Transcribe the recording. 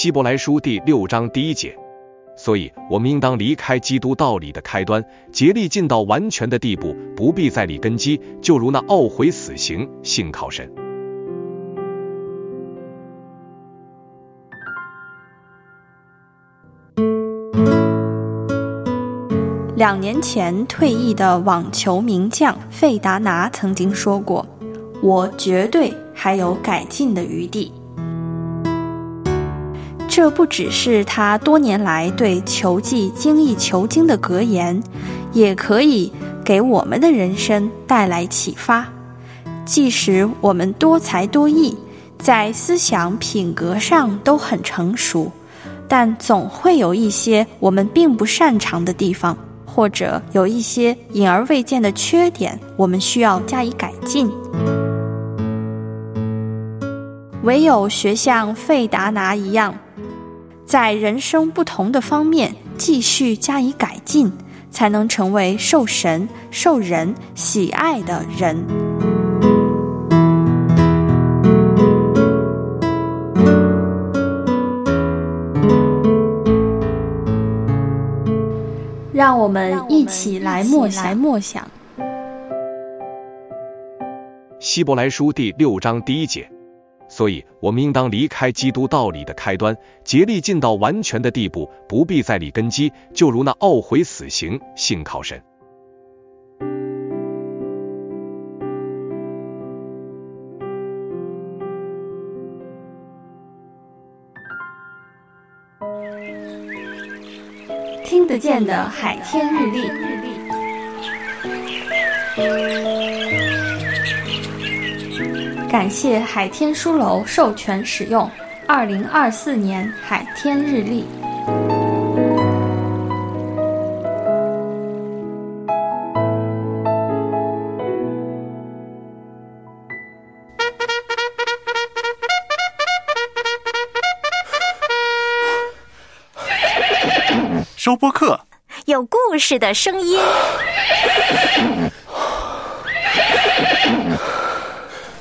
希伯来书第六章第一节，所以我们应当离开基督道理的开端，竭力尽到完全的地步，不必在里根基，就如那懊悔死刑，信靠神。两年前退役的网球名将费达拿曾经说过：“我绝对还有改进的余地。”这不只是他多年来对球技精益求精的格言，也可以给我们的人生带来启发。即使我们多才多艺，在思想品格上都很成熟，但总会有一些我们并不擅长的地方，或者有一些隐而未见的缺点，我们需要加以改进。唯有学像费达拿一样。在人生不同的方面继续加以改进，才能成为受神、受人喜爱的人。让我们一起来默想。默想。希伯来书第六章第一节。所以，我们应当离开基督道理的开端，竭力尽到完全的地步，不必再立根基，就如那懊悔死刑，信靠神。听得见的海天日历日历。感谢海天书楼授权使用二零二四年海天日历。收播客，有故事的声音。